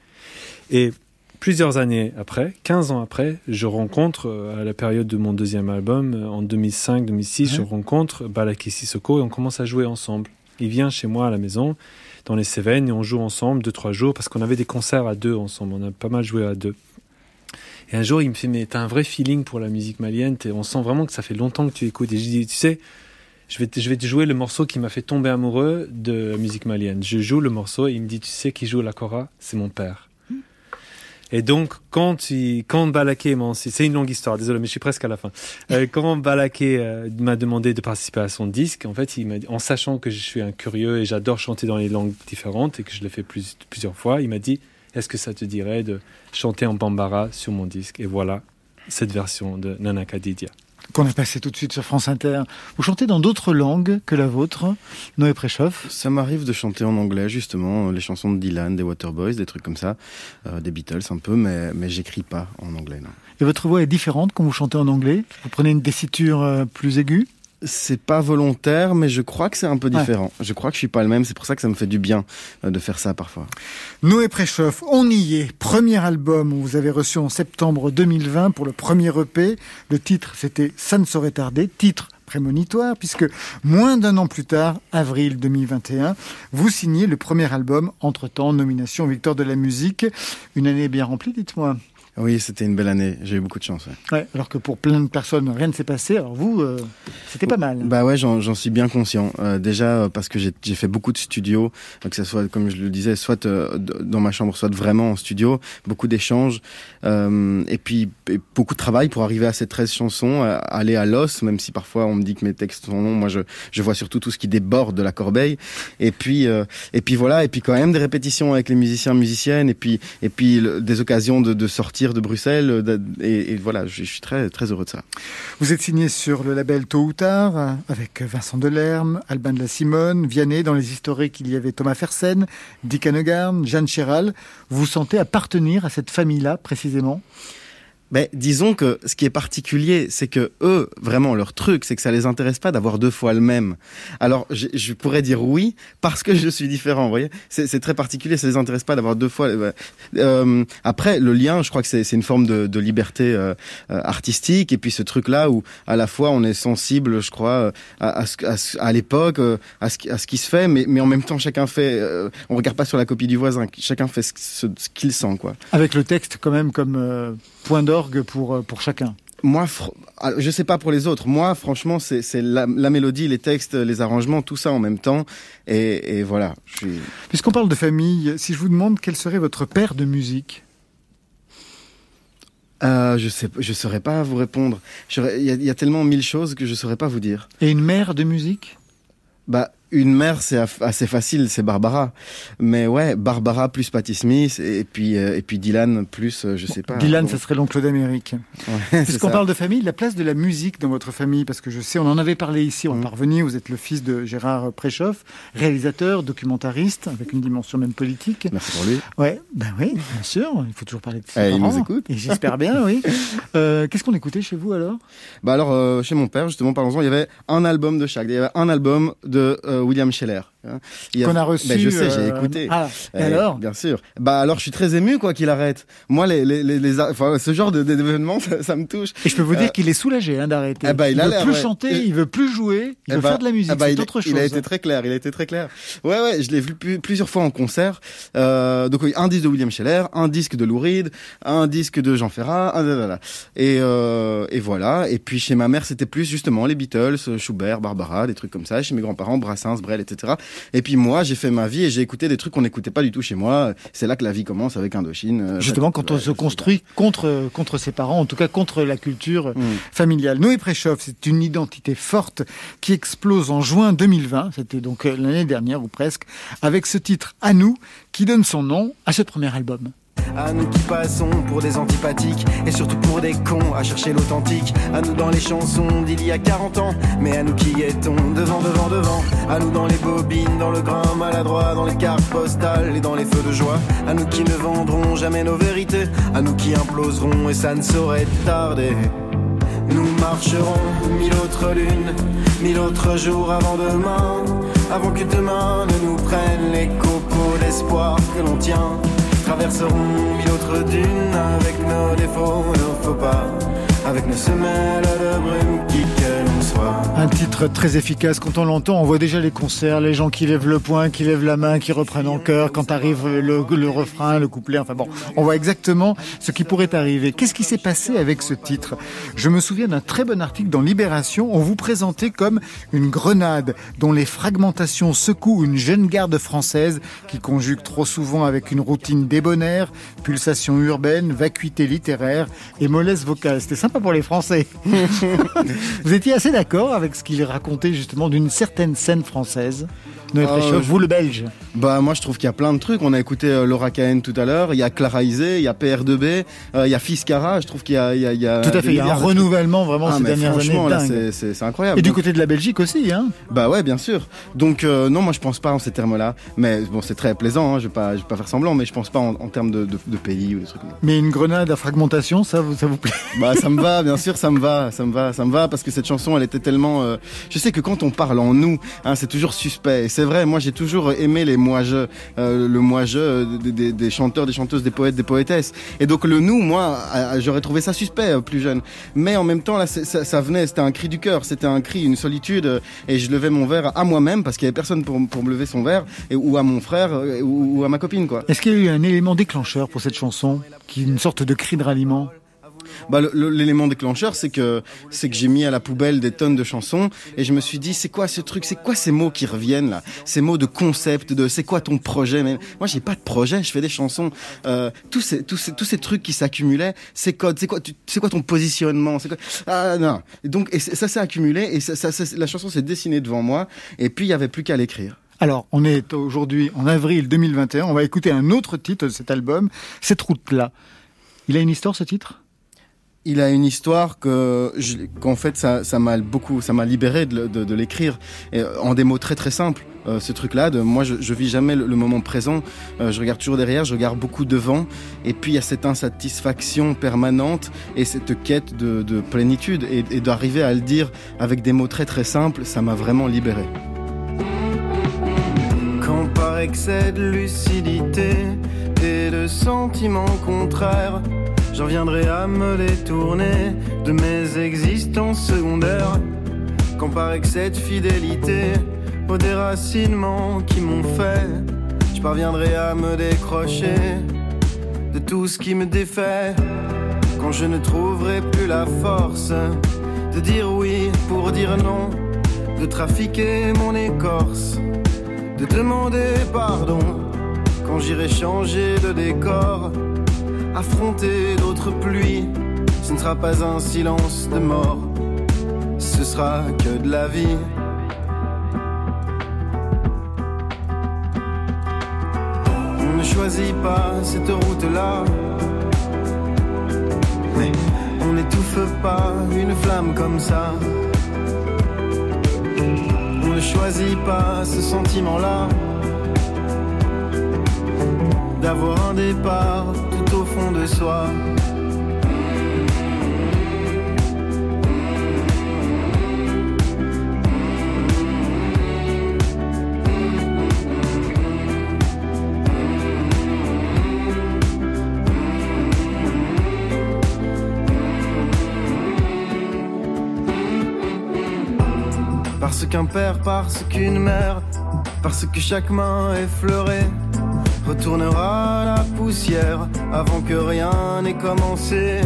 Et plusieurs années après, 15 ans après, je rencontre, à la période de mon deuxième album, en 2005-2006, je rencontre Balaki Sissoko et on commence à jouer ensemble. Il vient chez moi à la maison, dans les Cévennes, et on joue ensemble deux, trois jours, parce qu'on avait des concerts à deux ensemble. On a pas mal joué à deux. Et un jour, il me fait, mais t'as un vrai feeling pour la musique malienne, on sent vraiment que ça fait longtemps que tu écoutes. Et je dis, tu sais, je vais, te, je vais te jouer le morceau qui m'a fait tomber amoureux de la musique malienne. Je joue le morceau et il me dit, tu sais qui joue la C'est mon père. Et donc, quand, il, quand Balaké m'a... C'est une longue histoire, désolé, mais je suis presque à la fin. Euh, quand Balaké euh, m'a demandé de participer à son disque, en fait, il m'a dit, en sachant que je suis un curieux et j'adore chanter dans les langues différentes et que je l'ai fait plus, plusieurs fois, il m'a dit, est-ce que ça te dirait de chanter en bambara sur mon disque Et voilà cette version de Nana Kadidia. Qu'on a passé tout de suite sur France Inter. Vous chantez dans d'autres langues que la vôtre, Noé Préchoff? Ça m'arrive de chanter en anglais, justement, les chansons de Dylan, des Waterboys, des trucs comme ça, euh, des Beatles un peu, mais, mais j'écris pas en anglais. Non. Et votre voix est différente quand vous chantez en anglais? Vous prenez une tessiture euh, plus aiguë? C'est pas volontaire, mais je crois que c'est un peu Ouais. différent. Je crois que je suis pas le même. C'est pour ça que ça me fait du bien euh, de faire ça parfois. Noé Préchoff, on y est. Premier album, vous avez reçu en septembre 2020 pour le premier EP. Le titre, c'était Ça ne saurait tarder. Titre prémonitoire, puisque moins d'un an plus tard, avril 2021, vous signez le premier album, entre-temps, nomination Victoire de la musique. Une année bien remplie, dites-moi. Oui, c'était une belle année. J'ai eu beaucoup de chance. ouais. Ouais, alors que pour plein de personnes, rien ne s'est passé. Alors vous, euh, c'était pas mal. Bah ouais, j'en suis bien conscient. Euh, déjà euh, parce que j'ai fait beaucoup de studios, euh, que ce soit, comme je le disais, soit euh, dans ma chambre, soit vraiment en studio, beaucoup d'échanges, euh, et puis et beaucoup de travail pour arriver à ces 13 chansons, aller à l'os, même si parfois on me dit que mes textes sont longs. Moi, je, je vois surtout tout ce qui déborde de la corbeille. Et puis, euh, et puis voilà, et puis quand même des répétitions avec les musiciens, musiciennes, et puis, et puis le- des occasions de, de sortir de Bruxelles, euh, et, voilà, je, suis très, très heureux de ça. Vous êtes signé sur le label Tôt ou Tard, avec Vincent Delerme, Albin de la Simone, Vianney. Dans les historiques, il y avait Thomas Fersen, Dick Hanegarn, Jeanne Chéral. Vous vous sentez appartenir à cette famille-là, précisément? Ben, disons que ce qui est particulier, c'est que eux, vraiment, leur truc, c'est que ça les intéresse pas d'avoir deux fois le même. Alors, je, je pourrais dire oui parce que je suis différent. Vous voyez, c'est très particulier. Ça les intéresse pas d'avoir deux fois. euh, euh, après, le lien, je crois que c'est une forme de, de liberté euh, euh, artistique. Et puis ce truc-là où, à la fois, on est sensible, je crois, euh, à, à, à, à l'époque, à ce, à ce qui se fait, mais, mais en même temps, chacun fait. euh, on regarde pas sur la copie du voisin. Chacun fait ce, ce- ce qu'il sent, quoi. Avec le texte quand même comme point d'orgue pour, euh, pour chacun. Moi, alors, je sais pas pour les autres. Moi, franchement, c'est c'est la, la mélodie, les textes, les arrangements, tout ça en même temps. Et, et voilà. Suis... Puisqu'on parle de famille, si je vous demande quel serait votre père de musique? Euh, je sais, je saurais pas vous répondre. J'aurais- Il y, y a tellement mille choses que je saurais pas vous dire. et une mère de musique? Bah, une mère, c'est assez facile, c'est Barbara. Mais ouais, Barbara plus Patti Smith et puis euh, et puis Dylan plus, euh, je sais pas. Dylan, ça serait l'oncle d'Amérique. ouais, Puisqu'on parle de famille, la place de la musique dans votre famille, parce que je sais, on en avait parlé ici, on Mm. est parvenu, vous êtes le fils de Gérard Préchoff, réalisateur, documentariste, avec une dimension même politique. Merci pour lui. Ouais, ben oui, bien sûr, il faut toujours parler de ses Eh, il parents. nous écoute. Et j'espère bien, oui. Euh, Qu'est-ce qu'on écoutait chez vous alors? Bah alors, euh, chez mon père, justement, parlons-en, il y avait un album de chaque. Il y avait un album de William Scheller. hein. Il Qu'on a reçu Ben, je sais, j'ai euh, écouté. Ah, et Eh, alors? Bien sûr. Bah alors, je suis très ému quoi qu'il arrête. Moi, les, les, les, les- enfin, ce genre d'événements, ça, ça me touche. Et je peux vous dire Euh, qu'il est soulagé hein, d'arrêter. eh ben, il a veut plus ouais. chanter, Et- il veut plus jouer, il Eh veut ben, faire de la musique, eh ben, c'est il, autre chose. Il a été très clair, il a été très clair. Ouais, ouais, je l'ai vu plus- plusieurs fois en concert. Euh, donc oui, un disque de William Scheller, un disque de Lou Reed, un disque de Jean Ferrat, un, là, là, là. et euh, et voilà. Et puis chez ma mère, c'était plus justement les Beatles, Schubert, Barbara, des trucs comme ça. Chez mes grands-parents, Brassens, Brel, etc. Et puis moi, j'ai fait ma vie et j'ai écouté des trucs qu'on n'écoutait pas du tout chez moi. C'est là que la vie commence avec Indochine. euh, Justement, quand on ouais, se construit contre, contre ses parents, en tout cas contre la culture. Mm. familiale. Noé Préchoff, c'est une identité forte qui explose en juin 2020, c'était donc euh, l'année dernière ou presque, avec ce titre À nous, qui donne son nom à ce premier album. À nous qui passons pour des antipathiques et surtout pour des cons à chercher l'authentique. À nous dans les chansons d'il y a 40 ans, mais à nous qui étons devant, devant, devant. À nous dans les bobines, dans le grain maladroit, dans les cartes postales et dans les feux de joie. À nous qui ne vendrons jamais nos vérités. À nous qui imploserons et ça ne saurait tarder. Nous marcherons mille autres lunes, mille autres jours avant demain, avant que demain ne nous prenne les copeaux d'espoir que l'on tient. Traverserons mille autres dunes avec nos défauts, nos faux pas, avec nos semelles de brume qui. Un titre très efficace. Quand on l'entend, on voit déjà les concerts, les gens qui lèvent le poing, qui lèvent la main, qui reprennent en chœur quand arrive le, le refrain, le couplet. Enfin bon, on voit exactement ce qui pourrait arriver. Qu'est-ce qui s'est passé avec ce titre? Je me souviens d'un très bon article dans Libération. On vous présentait comme une grenade dont les fragmentations secouent une jeune garde française qui conjugue trop souvent avec une routine débonnaire, pulsation urbaine, vacuité littéraire et mollesse vocale. C'était sympa pour les Français. Vous étiez assez d'accord avec ce qu'il racontait justement d'une certaine scène française Fréchoff, vous le Belge. Bah moi je trouve qu'il y a plein de trucs. On a écouté euh, Laura Cahen tout à l'heure. Il y a Clara Isé, il y a PR2B, euh, il y a Fiskara. Je trouve qu'il y a, il y y a Tout à fait, il y a un renouvellement vraiment Ah, ces dernières années. franchement, dingue. c'est- incroyable. Et du côté de la Belgique aussi, hein Bah ouais, bien sûr. Donc euh, non, moi je pense pas en ces termes-là. Mais bon, c'est très plaisant. Hein, je vais pas, je vais pas faire semblant, mais je pense pas en, en termes de, de, de pays ou des trucs. Mais une grenade à fragmentation, ça, vous- ça vous plaît? Bah ça me va, bien sûr, ça me va, ça me va, ça me va parce que cette chanson, elle était tellement. Je sais que quand on parle en nous, hein, c'est toujours suspect. Et c'est vrai, moi j'ai toujours aimé les moi-je, euh, le moi-je euh, des, chanteurs, des chanteuses, des poètes, des poétesses. Et donc le nous, moi, j'aurais trouvé ça suspect euh, plus jeune. Mais en même temps, là, ça, venait, c'était un cri du cœur, c'était un cri, une solitude. Et je levais mon verre à moi-même parce qu'il y avait personne pour, pour me lever son verre, ou à mon frère, ou, ou à ma copine, quoi. Est-ce qu'il y a eu un élément déclencheur pour cette chanson, qui est une sorte de cri de ralliement? Bah, l'élément déclencheur, c'est que j'ai mis à la poubelle des tonnes de chansons et je me suis dit, c'est quoi ce truc, c'est quoi ces mots qui reviennent là, ces mots de concept, de c'est quoi ton projet? Mais moi, j'ai pas de projet, je fais des chansons. Euh, tous ces trucs qui s'accumulaient, c'est quoi, ton positionnement, Ah non. Et donc ça s'est accumulé et la chanson s'est dessinée devant moi et puis il y avait plus qu'à l'écrire. Alors, on est aujourd'hui en avril 2021, on va écouter un autre titre de cet album, Cette route-là. Il a une histoire ce titre? Il a une histoire que qu'en fait ça ça m'a beaucoup ça m'a libéré de, de, de l'écrire euh, en des mots très très simples. Euh, ce truc-là, de moi je, je vis jamais le, le moment présent. Euh, je regarde toujours derrière, je regarde beaucoup devant. Et puis il y a cette insatisfaction permanente et cette quête de, de plénitude et, et d'arriver à le dire avec des mots très très simples, ça m'a vraiment libéré. Quand par excès de lucidité de sentiments contraires, j'en viendrai à me détourner de mes existences secondaires. Par excès de fidélité aux déracinements qui m'ont fait, je parviendrai à me décrocher de tout ce qui me défait. Quand je ne trouverai plus la force de dire oui pour dire non, de trafiquer mon écorce de demander pardon quand j'irai changer de décor, affronter d'autres pluies. Ce ne sera pas un silence de mort, ce sera que de la vie. On ne choisit pas cette route-là, mais on n'étouffe pas une flamme comme ça. On ne choisit pas ce sentiment-là d'avoir un départ tout au fond de soi. Parce qu'un père, parce qu'une mère, parce que chaque main effleurée retournera la poussière avant que rien n'ait commencé.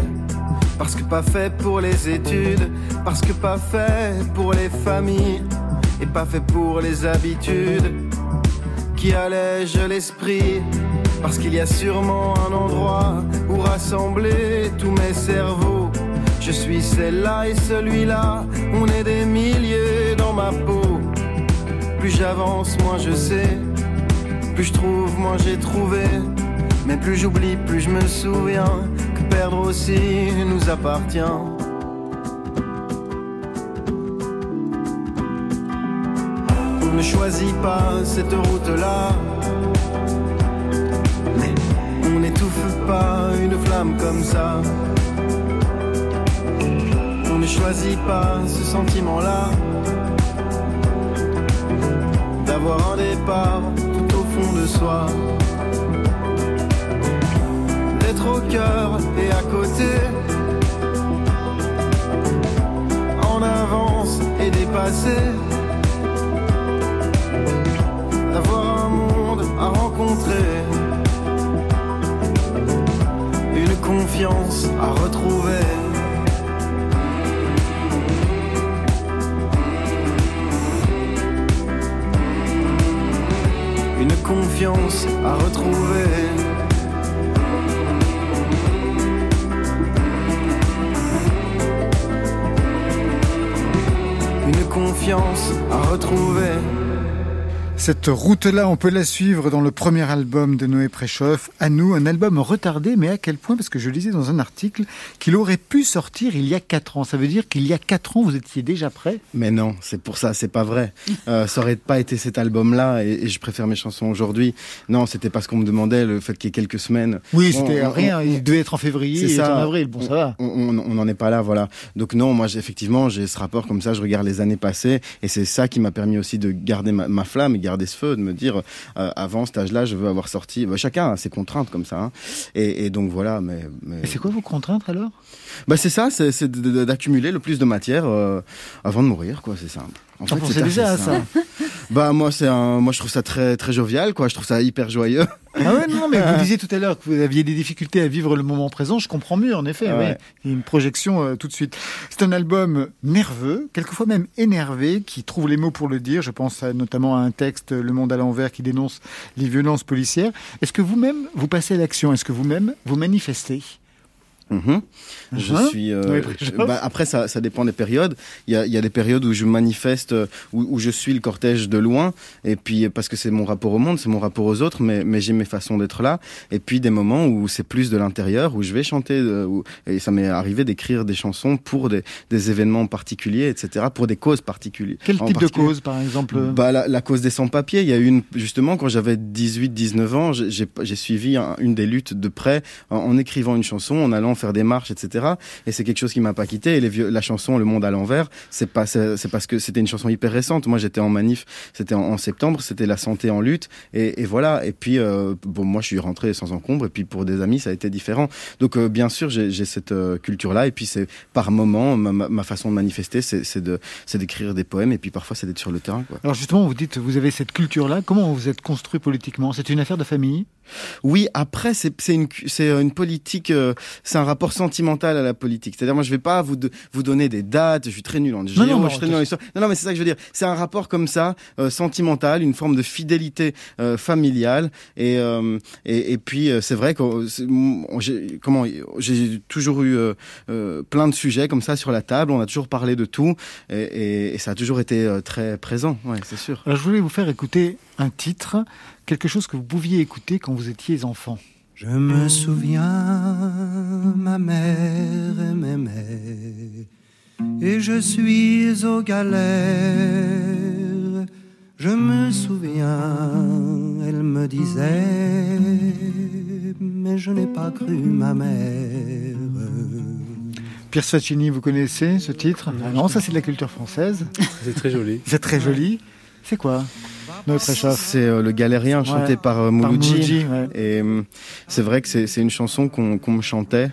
Parce que pas fait pour les études, parce que pas fait pour les familles et pas fait pour les habitudes qui allègent l'esprit. Parce qu'il y a sûrement un endroit où rassembler tous mes cerveaux. Je suis celle-là et celui-là, on est des milliers dans ma peau. Plus j'avance, moins je sais. Plus je trouve, moins j'ai trouvé. Mais plus j'oublie, plus je me souviens que perdre aussi nous appartient. On ne choisit pas cette route-là. On n'étouffe pas une flamme comme ça. On ne choisit pas ce sentiment-là. D'avoir un départ de soi. D'être au cœur et à côté. En avance et dépassé. D'avoir un monde à rencontrer. Une confiance à retrouver. Confiance à retrouver. Une confiance à retrouver. Cette route-là, on peut la suivre dans le premier album de Noé Préchoff, À nous, un album retardé, mais à quel point Parce que je lisais dans un article qu'il aurait pu sortir il y a 4 ans. Ça veut dire qu'il y a 4 ans, vous étiez déjà prêt? Mais non, c'est pour ça, c'est pas vrai. Euh, ça aurait pas été cet album-là, et, et je préfère mes chansons aujourd'hui. Non, c'était parce qu'on me demandait le fait qu'il y ait quelques semaines. Oui, On- c'était on- rien. on- Il devait être en février C'est et ça. en avril. Bon, ça va. On- On on n'en est pas là, voilà. Donc non, moi effectivement j'ai ce rapport comme ça, je regarde les années passées et c'est ça qui m'a permis aussi de garder ma, ma flamme et garder de me dire euh, avant cet âge-là je veux avoir sorti. bah, chacun a ses contraintes comme ça, hein. et, donc voilà. Mais, mais... C'est quoi vos contraintes alors? Bah c'est ça, c'est d'accumuler le plus de matière euh, avant de mourir, quoi. C'est simple. En fait, c'est déjà ça. Bah moi c'est un, moi je trouve ça très très jovial, quoi. Je trouve ça hyper joyeux. Ah ouais, non, mais vous disiez tout à l'heure que vous aviez des difficultés à vivre le moment présent. Je comprends mieux, en effet. Ah ouais. Il y a une projection euh, tout de suite. C'est un album nerveux, quelquefois même énervé, qui trouve les mots pour le dire. Je pense à- notamment à un texte, Le Monde à l'envers, qui dénonce les violences policières. Est-ce que vous-même, vous passez à l'action? Est-ce que vous-même, vous manifestez? Mhm. Je Mhm. suis. euh, Oui, bah, après, ça, ça dépend des périodes. Il y a, y a des périodes où je manifeste, euh, où, où je suis le cortège de loin, et puis parce que c'est mon rapport au monde, c'est mon rapport aux autres, mais, mais j'ai mes façons d'être là. Et puis des moments où c'est plus de l'intérieur, où je vais chanter, euh, où- et ça m'est arrivé d'écrire des chansons pour des, des événements particuliers, etc., pour des causes particulières. Quel type de cause, par exemple bah, la, la cause des sans-papiers, il y a eu une, justement, quand j'avais 18-19 ans, j'ai- suivi un- une des luttes de près en, en écrivant une chanson, en allant faire des marches, etc. Et c'est quelque chose qui m'a pas quitté. Et la chanson Le Monde à l'envers, c'est pas, c'est parce que c'était une chanson hyper récente. Moi, j'étais en manif, c'était en, septembre, c'était la santé en lutte. Et, voilà. Et puis, euh, bon, moi, je suis rentré sans encombre. Et puis, pour des amis, ça a été différent. Donc, euh, bien sûr, j'ai cette euh, culture-là. Et puis, c'est par moment, ma, façon de manifester, c'est d'écrire des poèmes. Et puis, parfois, c'est d'être sur le terrain. Alors justement, vous dites, vous avez cette culture-là. Comment vous êtes construit politiquement? C'est une affaire de famille? Oui, après c'est c'est une politique, euh, c'est un rapport sentimental à la politique. C'est-à-dire moi je vais pas vous de- vous donner des dates, je suis très nul en géo, non, je suis très nul en histoire. Non non mais c'est ça que je veux dire. C'est un rapport comme ça euh, sentimental, une forme de fidélité euh, familiale et euh, et, et puis euh, c'est vrai que euh, j'ai comment j'ai toujours eu euh, euh, plein de sujets comme ça sur la table. On a toujours parlé de tout et, et, et ça a toujours été euh, très présent. Ouais, c'est sûr. Alors je voulais vous faire écouter un titre, quelque chose que vous pouviez écouter quand vous étiez enfant. Je me souviens, ma mère m'aimait, et je suis aux galères. Je me souviens, elle me disait, mais je n'ai pas cru ma mère. Pierre Faccini, vous connaissez ce titre? Ah non, ça c'est de la culture française. C'est très joli. C'est très joli. C'est quoi? C'est euh, le Galérien chanté Ouais, par euh, Par Mouloudji. Ouais. Et euh, c'est vrai que c'est une chanson qu'on qu'on me chantait.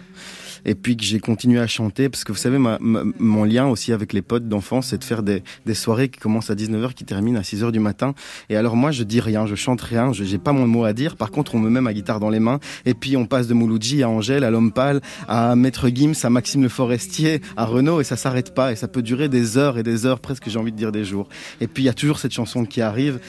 Et puis que j'ai continué à chanter, parce que vous savez, ma- ma- mon lien aussi avec les potes d'enfance, c'est de faire des, des soirées qui commencent à 19h, qui terminent à 6h du matin. Et alors moi, je dis rien, je chante rien, je j'ai pas mon mot à dire. Par contre, on me met ma guitare dans les mains. Et puis on passe de Mouloudji à Angèle, à L'Homme Pâle, à Maître Gims, à Maxime Le Forestier, à Renaud, et ça s'arrête pas. Et ça peut durer des heures et des heures, presque j'ai envie de dire des jours. Et puis il y a toujours cette chanson qui arrive.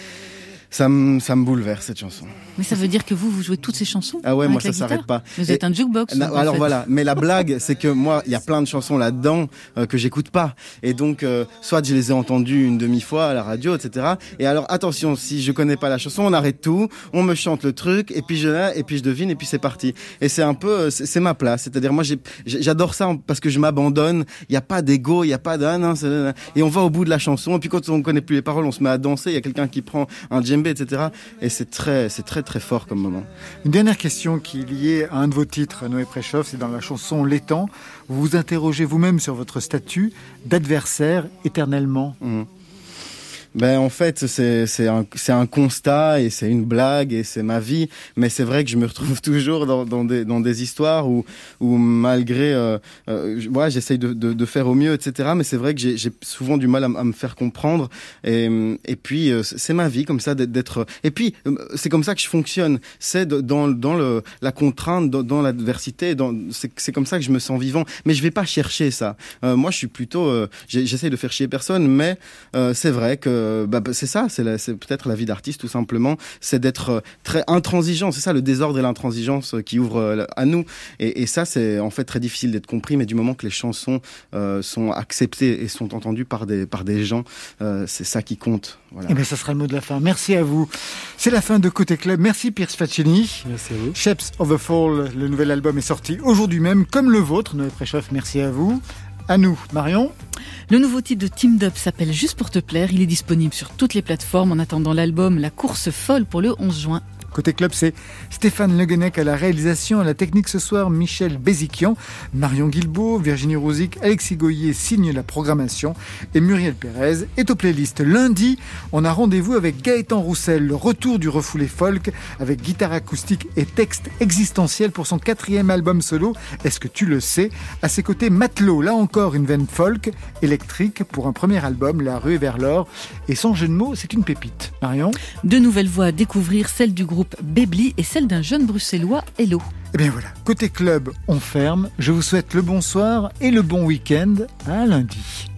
Ça me, ça me bouleverse cette chanson. Mais ça veut dire que vous, vous jouez toutes ces chansons Ah ouais, moi ça s'arrête pas. Vous êtes un jukebox. Na- alors fait. voilà, mais la blague, c'est que moi, il y a plein de chansons là-dedans euh, que j'écoute pas, et donc euh, soit je les ai entendues une demi-fois à la radio, etc. Et alors attention, si je connais pas la chanson, on arrête tout, on me chante le truc, et puis je et puis je devine, et puis c'est parti. Et c'est un peu, euh, c'est ma place. C'est-à-dire moi, j'adore ça parce que je m'abandonne. Il y a pas d'ego, il y a pas de ah et on va au bout de la chanson. Et puis quand on connaît plus les paroles, on se met à danser. Il y a quelqu'un qui prend un etc. Et c'est très, c'est très très fort comme moment. Une dernière question qui est liée à un de vos titres, Noé Préchoff, c'est dans la chanson L'étang. Vous vous interrogez vous-même sur votre statut d'adversaire éternellement. Mhm. Ben en fait c'est c'est un un constat et c'est une blague et c'est ma vie. Mais c'est vrai que je me retrouve toujours dans dans des dans des histoires où où malgré euh, euh, voilà j'essaye de, de de faire au mieux etc mais c'est vrai que j'ai souvent du mal à, à me faire comprendre. Et et puis euh, c'est ma vie comme ça d'être- et puis euh, c'est comme ça que je fonctionne. C'est dans dans le la contrainte dans, dans l'adversité dans c'est c'est comme ça que je me sens vivant. Mais je vais pas chercher ça. Euh, moi je suis plutôt euh, j'essaye de faire chier personne mais c'est vrai que euh, bah, c'est ça, c'est la- c'est peut-être la vie d'artiste tout simplement, c'est d'être euh, très intransigeant. C'est ça le désordre et l'intransigeance euh, qui ouvrent euh, à nous. Et, et ça, c'est en fait très difficile d'être compris, mais du moment que les chansons euh, sont acceptées et sont entendues par des par des gens, euh, c'est ça qui compte. Voilà. Eh bien, ça sera le mot de la fin. Merci à vous. C'est la fin de Côté Club. Merci Pierce Faccini. Merci à vous. Shapes of the Fall, le nouvel album est sorti aujourd'hui même, comme le vôtre, Noé Préchoff. Merci à vous. À nous, Marion. Le nouveau titre de Team Up s'appelle Juste pour te plaire. Il est disponible sur toutes les plateformes en attendant l'album La course folle pour le 11 juin. Côté club, c'est Stéphane Le Guenec à la réalisation, à la technique ce soir, Michel Béziquian, Marion Guilbault, Virginie Rosic, Alexis Goyer signe la programmation et Muriel Pérez est aux playlists. Lundi, on a rendez-vous avec Gaëtan Roussel, le retour du refoulé folk avec guitare acoustique et texte existentiel pour son quatrième album solo. Est-ce que tu le sais? À ses côtés, Matelot, là encore une veine folk, électrique pour un premier album, La rue vers l'or. Et sans jeu de mots, c'est une pépite. Marion? Deux nouvelles voix à découvrir, celle du groupe Bebli et celle d'un jeune bruxellois, Hello. Eh bien voilà, côté club, on ferme. Je vous souhaite le bonsoir et le bon week-end. À lundi.